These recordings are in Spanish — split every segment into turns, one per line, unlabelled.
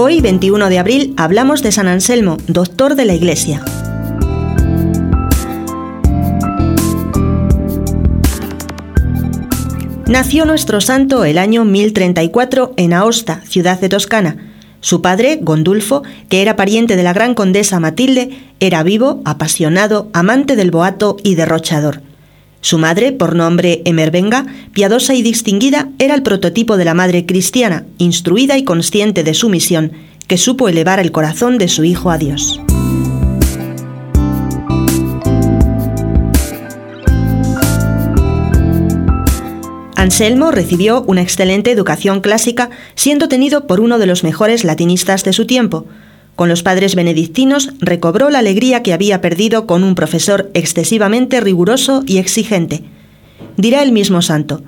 Hoy, 21 de abril, hablamos de San Anselmo, doctor de la Iglesia. Nació nuestro santo el año 1034 en Aosta, ciudad de Toscana. Su padre, Gondulfo, que era pariente de la gran condesa Matilde, era vivo, apasionado, amante del boato y derrochador. Su madre, por nombre Emervenga, piadosa y distinguida, era el prototipo de la madre cristiana, instruida y consciente de su misión, que supo elevar el corazón de su hijo a Dios. Anselmo recibió una excelente educación clásica, siendo tenido por uno de los mejores latinistas de su tiempo, con los padres benedictinos recobró la alegría que había perdido con un profesor excesivamente riguroso y exigente. Dirá el mismo santo,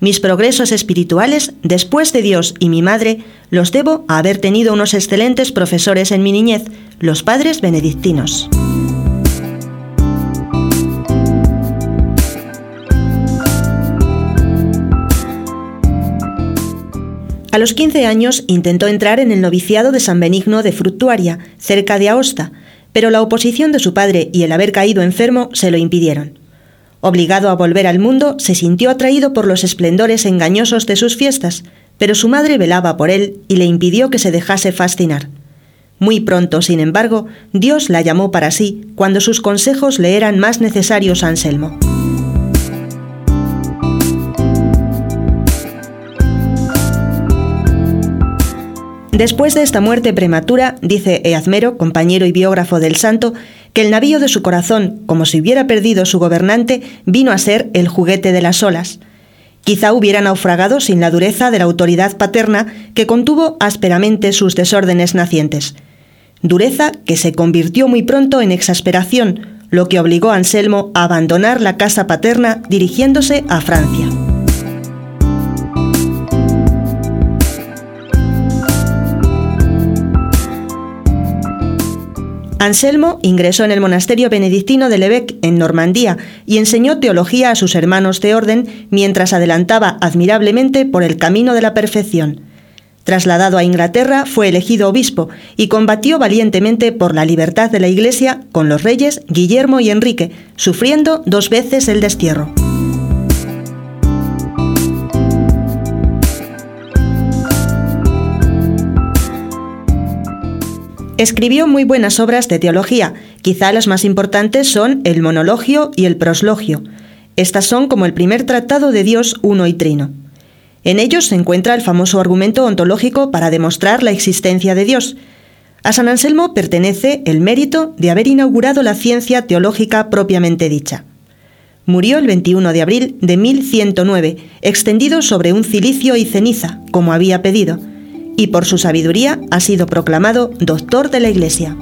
mis progresos espirituales, después de Dios y mi madre, los debo a haber tenido unos excelentes profesores en mi niñez, los padres benedictinos. A los 15 años intentó entrar en el noviciado de San Benigno de Fructuaria, cerca de Aosta, pero la oposición de su padre y el haber caído enfermo se lo impidieron. Obligado a volver al mundo, se sintió atraído por los esplendores engañosos de sus fiestas, pero su madre velaba por él y le impidió que se dejase fascinar. Muy pronto, sin embargo, Dios la llamó para sí cuando sus consejos le eran más necesarios a Anselmo. Después de esta muerte prematura, dice Eazmero, compañero y biógrafo del santo, que el navío de su corazón, como si hubiera perdido su gobernante, vino a ser el juguete de las olas. Quizá hubiera naufragado sin la dureza de la autoridad paterna que contuvo ásperamente sus desórdenes nacientes. Dureza que se convirtió muy pronto en exasperación, lo que obligó a Anselmo a abandonar la casa paterna dirigiéndose a Francia. Anselmo ingresó en el monasterio benedictino de Lebec, en Normandía, y enseñó teología a sus hermanos de orden mientras adelantaba admirablemente por el camino de la perfección. Trasladado a Inglaterra, fue elegido obispo y combatió valientemente por la libertad de la Iglesia con los reyes Guillermo y Enrique, sufriendo dos veces el destierro. Escribió muy buenas obras de teología, quizá las más importantes son el Monologio y el Proslogio. Estas son como el primer tratado de Dios uno y trino. En ellos se encuentra el famoso argumento ontológico para demostrar la existencia de Dios. A San Anselmo pertenece el mérito de haber inaugurado la ciencia teológica propiamente dicha. Murió el 21 de abril de 1109, extendido sobre un cilicio y ceniza, como había pedido, y por su sabiduría ha sido proclamado doctor de la Iglesia.